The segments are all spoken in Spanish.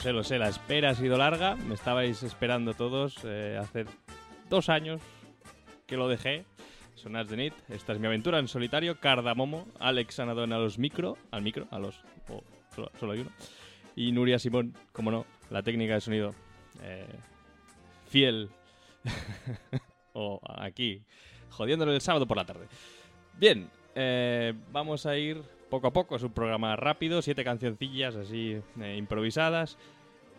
sé, lo sé, la espera ha sido larga. Me estabais esperando todos eh, hace dos años que lo dejé. Sonas de Nit, esta es mi aventura en solitario. Cardamomo, Alex Anadón a los micro, al micro, a los. o solo, solo hay uno. Y Nuria Simón, como no, la técnica de sonido. eh, fiel. o aquí, jodiéndolo el sábado por la tarde. Bien, eh, vamos a ir poco a poco. Es un programa rápido, siete cancioncillas así eh, improvisadas.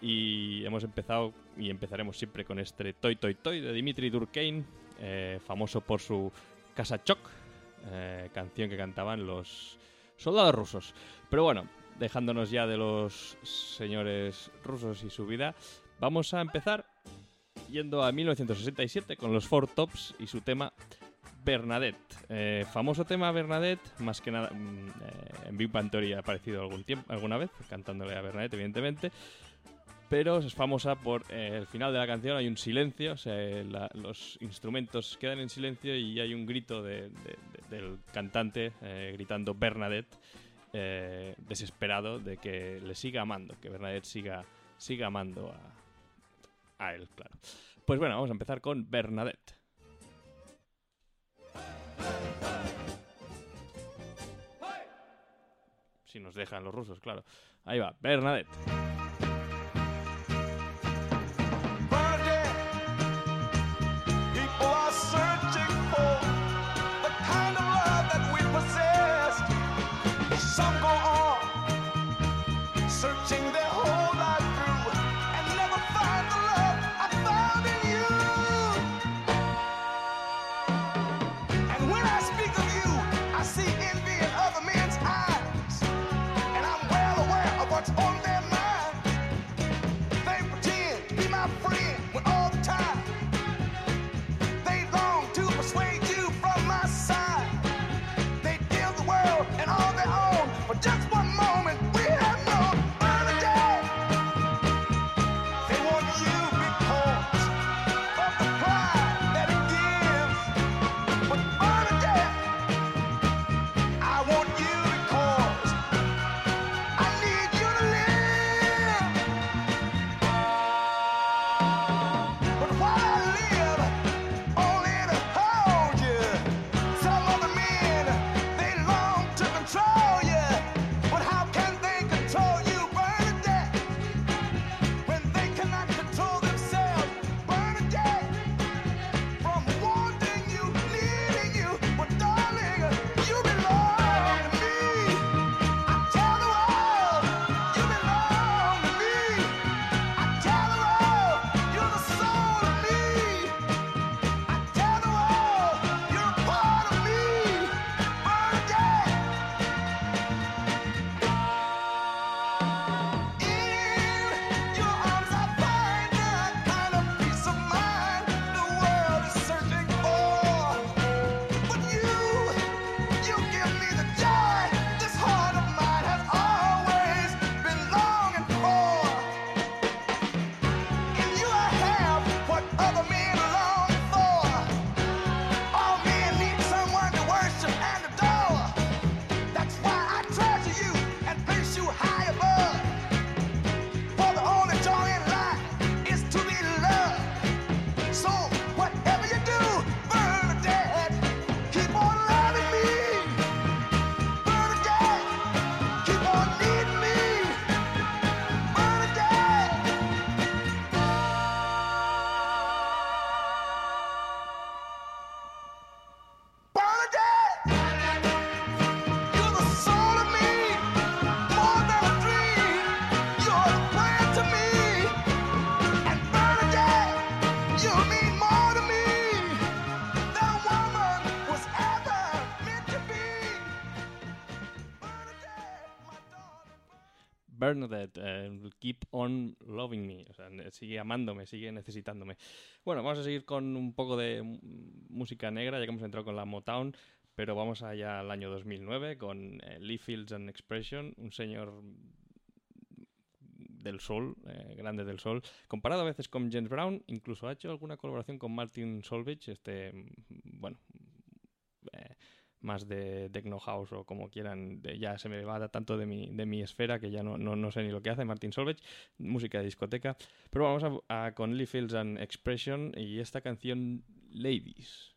Y hemos empezado y empezaremos siempre con este Toy Toy Toy de Dimitri Durkheim, eh, famoso por su Casa Choc, eh, canción que cantaban los soldados rusos. Pero bueno, dejándonos ya de los señores rusos y su vida, vamos a empezar yendo a 1967 con los Four Tops y su tema Bernadette. Eh, famoso tema Bernadette, más que nada mm, en Big Bang Theory ha aparecido algún tiempo, alguna vez, cantándole a Bernadette, evidentemente. Pero es famosa por eh, el final de la canción hay un silencio, o sea, la- los instrumentos quedan en silencio y hay un grito de- de- de- del cantante eh, gritando Bernadette, eh, desesperado de que le siga amando, que Bernadette siga, siga amando a, a él, claro. Pues bueno, vamos a empezar con Bernadette. Si nos dejan los rusos, claro. Ahí va, Bernadette. Bernadette, eh, Keep on Loving Me. O sea, sigue amándome, sigue necesitándome. Bueno, vamos a seguir con un poco de música negra, ya que hemos entrado con la Motown, pero vamos allá al año 2009 con eh, Lee Fields and Expression, un señor del sol, eh, grande del sol, comparado a veces con James Brown, incluso ha hecho alguna colaboración con Martin Solveig, este, mm, bueno, eh, más de techno house o como quieran. Ya se me va tanto de mi, de mi esfera que ya no, no, no sé ni lo que hace Martin Solveig, música de discoteca. Pero vamos a, con Lee Fields and Expression y esta canción Ladies.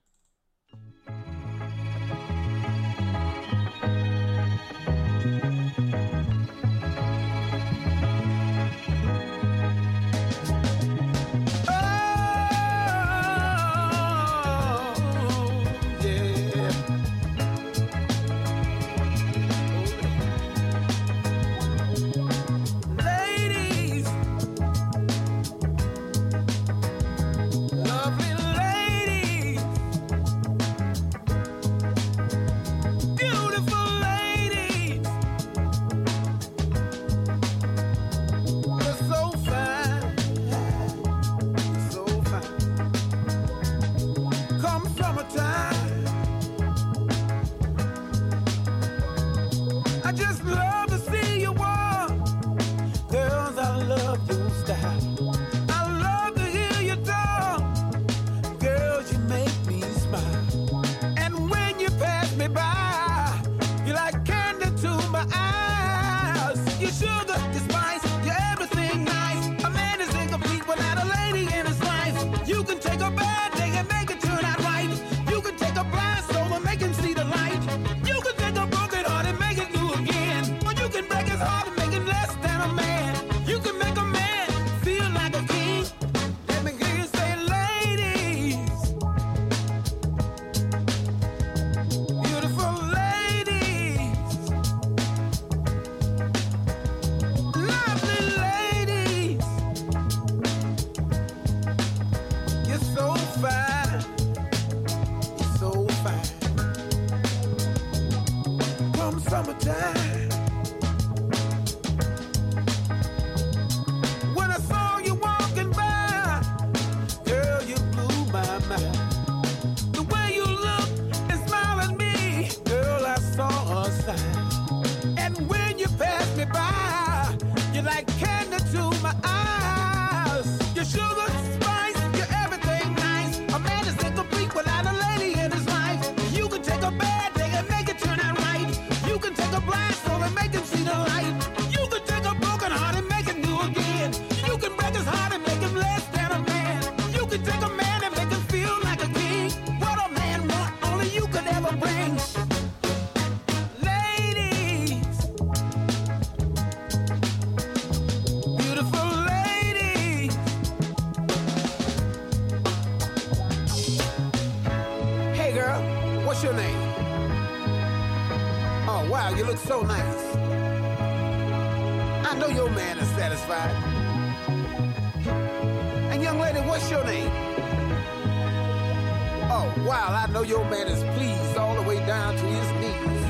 please, all the way down to his knees.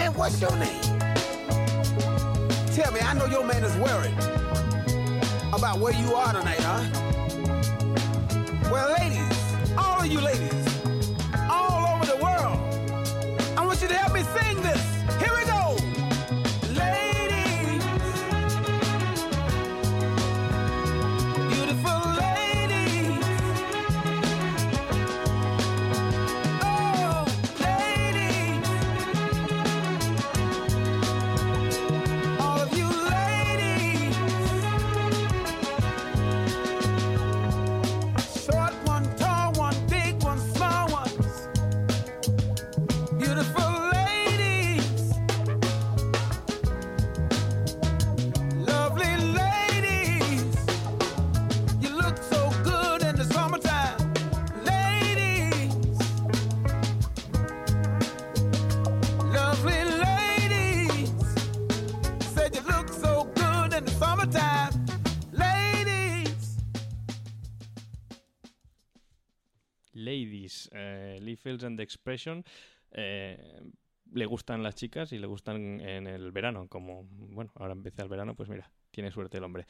And what's your name? Tell me, I know your man is worried about where you are tonight, huh? Well, ladies, all of you ladies. Lee Fields and the Expression, eh, le gustan las chicas y le gustan en el verano. Como, bueno, ahora empieza el verano, pues mira, tiene suerte el hombre.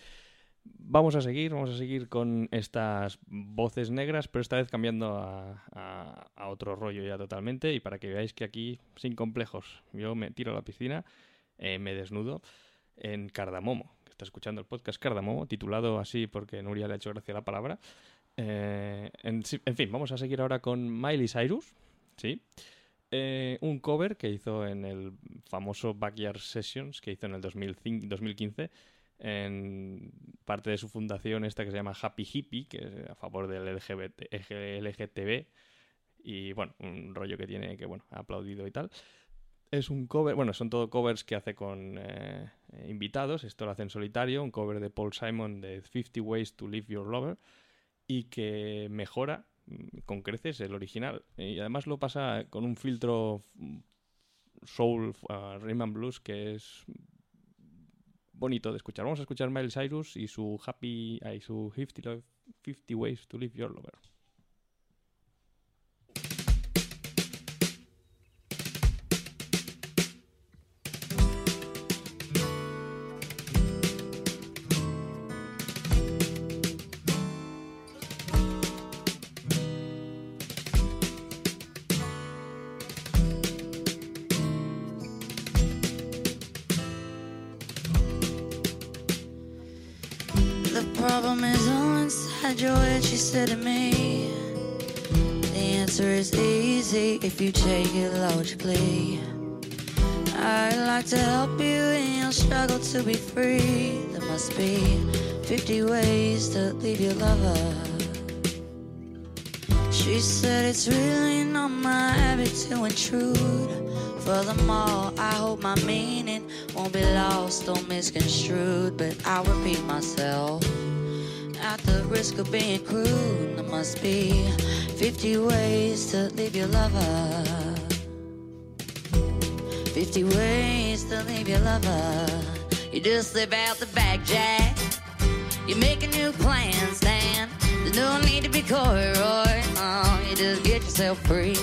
Vamos a seguir, vamos a seguir con estas voces negras, pero esta vez cambiando a, otro rollo ya totalmente y para que veáis que aquí, sin complejos, yo me tiro a la piscina, eh, me desnudo en Cardamomo, está escuchando el podcast Cardamomo, titulado así porque Nuria le ha hecho gracia la palabra, eh, en, fin, vamos a seguir ahora con Miley Cyrus, ¿sí? Eh, un cover que hizo en el famoso Backyard Sessions que hizo en el 2005, 2015 en parte de su fundación esta que se llama Happy Hippie, que es a favor del LGBT, LGTB y bueno, un rollo que tiene que bueno, aplaudido y tal. Es un cover, bueno, son todo covers que hace con eh, invitados, esto lo hace en solitario, un cover de Paul Simon de 50 Ways to Live Your Lover y que mejora mm, con creces el original. Y además lo pasa con un filtro mm, soul, uh, rhythm and blues, que es bonito de escuchar. Vamos a escuchar Miley Cyrus y su Happy, y su 50, Lo- 50 Ways to Live Your Lover. You take it logically. I'd like to help you in your struggle to be free. There must be 50 ways to leave your lover. She said it's really not my habit to intrude. Furthermore, I hope my meaning won't be lost or misconstrued. But I'll repeat myself. At the risk of being crude, there must be 50 ways to leave your lover. 50 ways to leave your lover. You just slip out the back, Jack. You make a new plan, Stan. There's no need to be coy, Roy. Oh, you just get yourself free.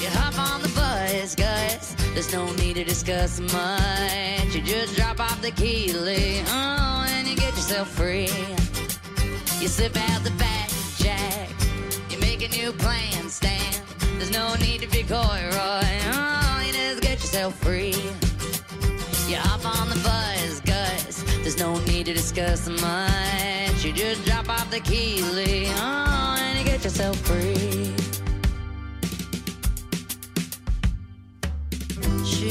You hop on the bus, Gus. There's no need to discuss much. You just drop off the key, Lee. Oh, and you get yourself free. You slip out the back, Jack. You make a new plan, Stan. There's no need to be coy, Roy. Oh, you just get yourself free. You hop on the bus, Gus. There's no need to discuss much. You just drop off the key, Lee. Oh, and you get yourself free.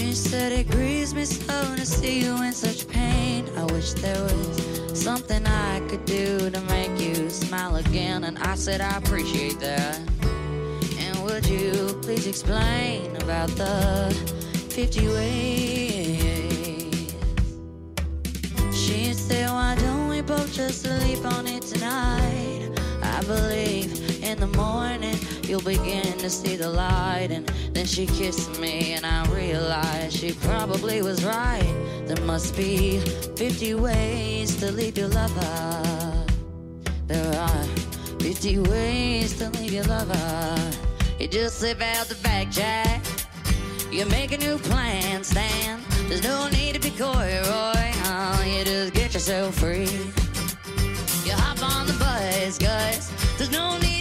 She said it grieves me so to see you in such pain. I wish there was something I could do to make you smile again. And I said I appreciate that. And would you please explain about the 50 ways? She said, why don't we both just sleep on it tonight? I believe in the morning you'll begin to see the light. And then she kissed me, and I realized she probably was right. There must be 50 ways to leave your lover. There are 50 ways to leave your lover. You just slip out the back, Jack. You make a new plan, Stan. There's no need to be coy, Roy. Oh, you just get yourself free. You hop on the bus, Gus. There's no need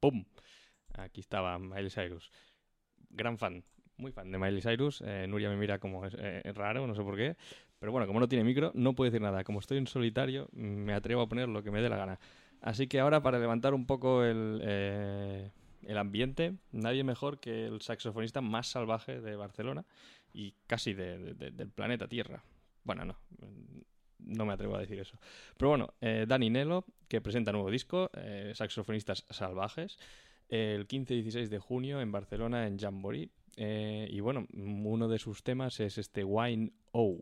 ¡Pum! Aquí estaba Miley Cyrus. Gran fan, muy fan de Miley Cyrus. Eh, Nuria me mira como es, eh, es raro, no sé por qué. Pero bueno, como no tiene micro, no puede decir nada. Como estoy en solitario, me atrevo a poner lo que me dé la gana. Así que ahora, para levantar un poco el, eh, el ambiente, nadie mejor que el saxofonista más salvaje de Barcelona y casi de- de- de- del planeta Tierra. Bueno, no, no me atrevo a decir eso. Pero bueno, eh, Dani Nelo, que presenta nuevo disco, eh, Saxofonistas Salvajes, el 15 y 16 de junio en Barcelona, en Jamboree. Eh, y bueno, uno de sus temas es este Wine O.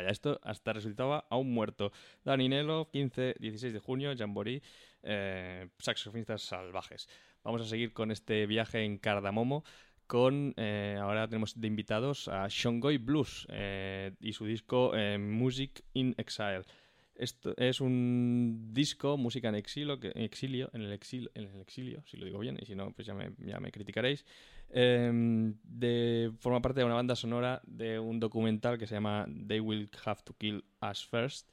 Vaya, esto hasta resultaba aún muerto. Dani Nelo, 15, 16 de junio, Jamboree, eh, saxofonistas salvajes. Vamos a seguir con este viaje en Cardamomo con, eh, ahora tenemos de invitados a Shongoy Blues eh, y su disco eh, Music in Exile. Esto es un disco, música en exilio, que, en exilio, en el exilio, en el exilio, si lo digo bien, y si no, pues ya me, ya me criticaréis. Eh, de, forma parte de una banda sonora de un documental que se llama They Will Have to Kill Us First,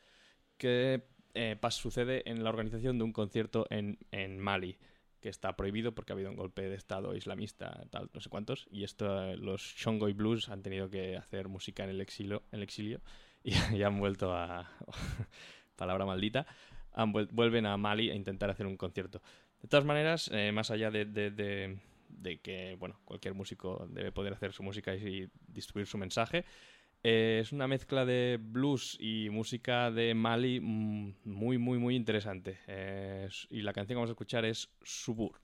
que eh, sucede en la organización de un concierto en, en Mali, que está prohibido porque ha habido un golpe de estado islamista, tal, no sé cuántos, y esto los Shongoy Blues han tenido que hacer música en el exilio, el exilio y, y han vuelto a palabra maldita, han vuel- vuelven a Mali a intentar hacer un concierto. De todas maneras, eh, más allá de- de que bueno, cualquier músico debe poder hacer su música y, distribuir su mensaje, eh, es una mezcla de blues y música de Mali mm, muy, muy, muy interesante. Eh, y la canción que vamos a escuchar es Subur.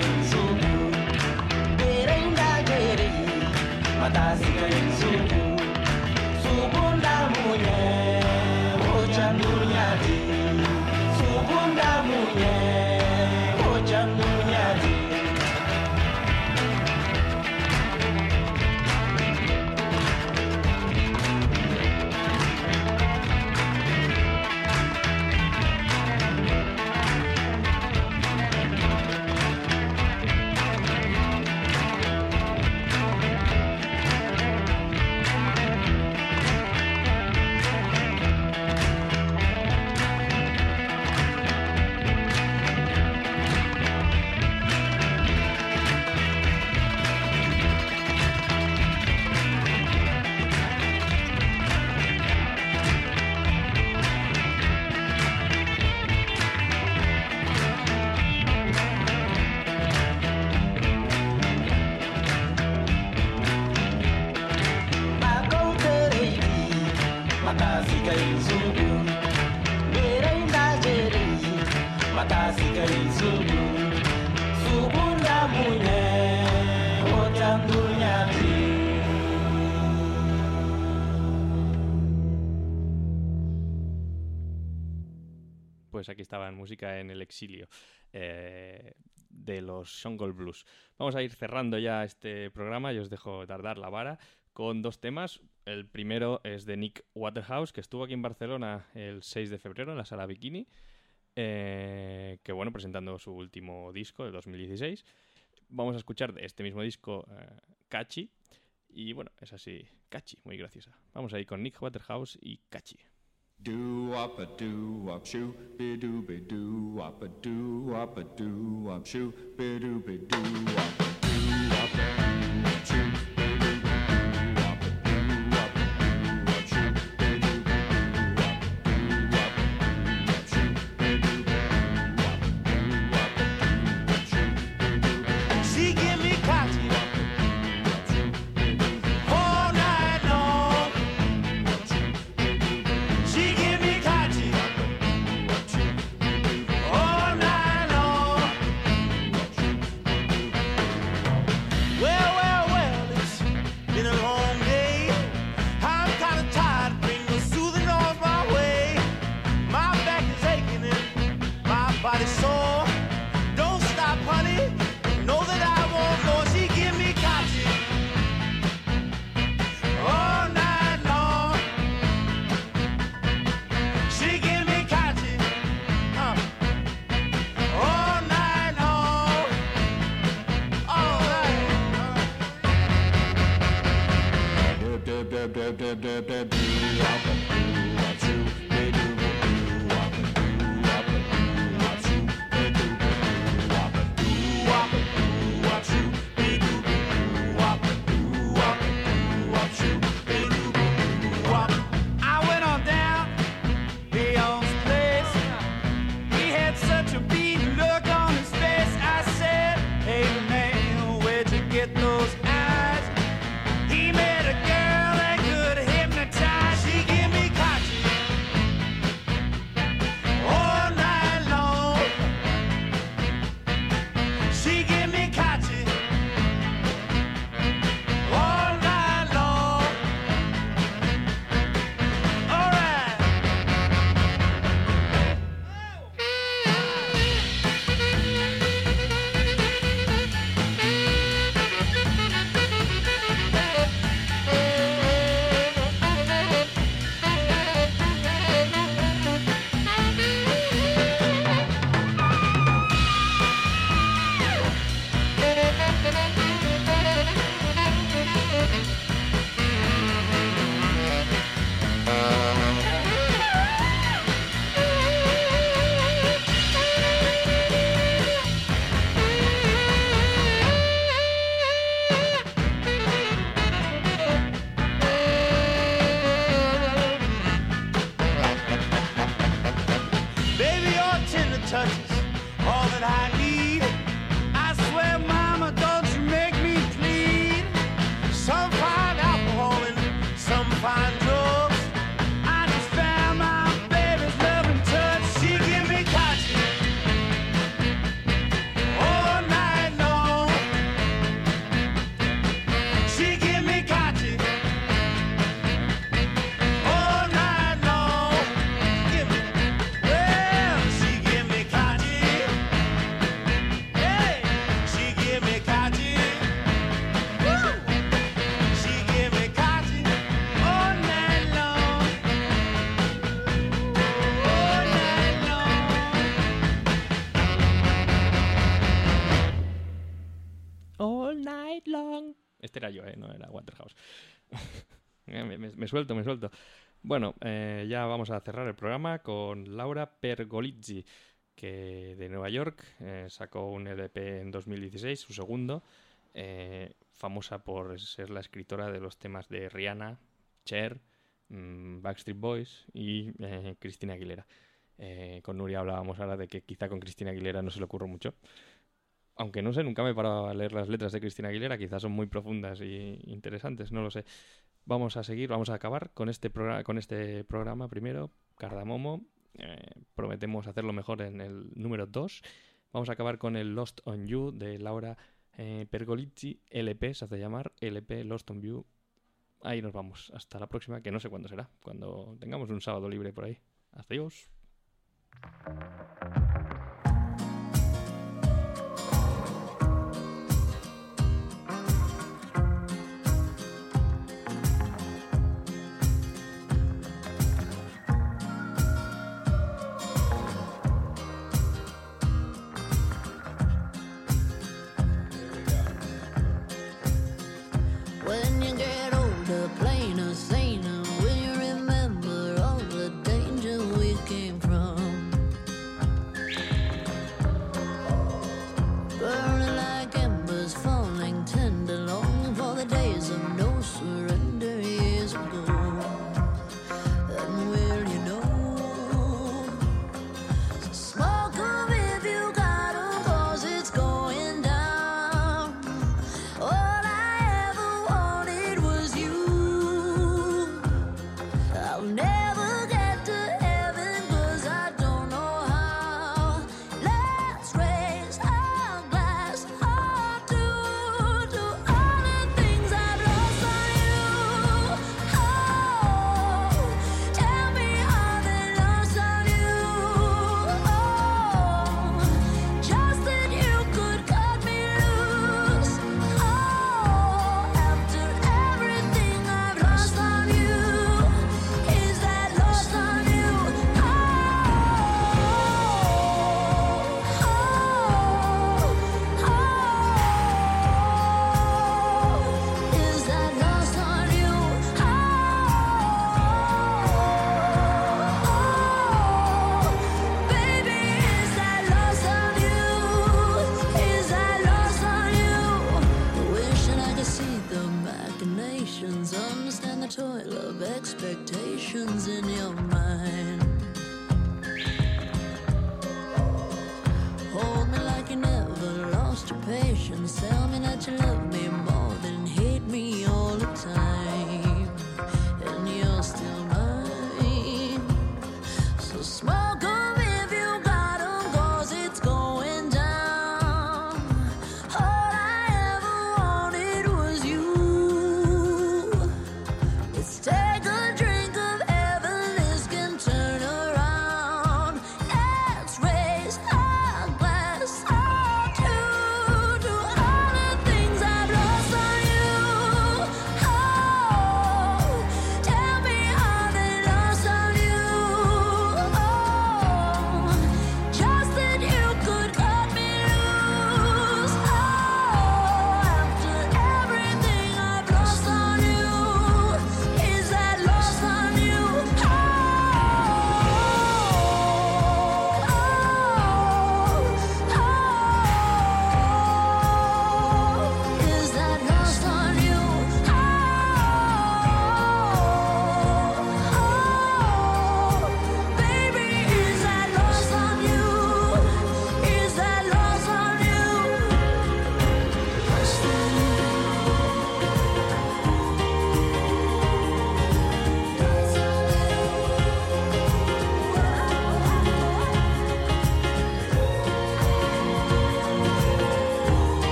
things. Aquí estaba en música en el exilio eh, de los Shongold Blues. Vamos a ir cerrando ya este programa y os dejo tardar la vara con dos temas. El primero es de Nick Waterhouse, que estuvo aquí en Barcelona el 6 de febrero en la sala Bikini, eh, que bueno, presentando su último disco de 2016. Vamos a escuchar de este mismo disco eh, Catchy. Y bueno, es así, Catchy, muy graciosa. Vamos ahí con Nick Waterhouse y Catchy. Do up a do up shoe, be do be do up a do up a do up shoe, be do be do up a do up a do up shoe. Me, me- suelto, me suelto. Bueno, eh, ya vamos a cerrar el programa con Laura Pergolizzi, que de Nueva York eh, sacó un LP en 2016, su segundo, eh, famosa por ser la escritora de los temas de Rihanna, Cher, mm, Backstreet Boys y eh, Cristina Aguilera. Eh, con Nuria hablábamos ahora de que quizá con Cristina Aguilera no se le ocurre mucho. Aunque no sé, nunca me he parado a leer las letras de Cristina Aguilera, quizás son muy profundas y interesantes, no lo sé. Vamos a seguir, vamos a acabar con este, con este programa primero, Cardamomo. Eh, prometemos hacerlo mejor en el número 2. Vamos a acabar con el Lost on You de Laura eh, Pergolizzi, LP, se hace llamar LP Lost on You. Ahí nos vamos. Hasta la próxima, que no sé cuándo será, cuando tengamos un sábado libre por ahí. Adiós.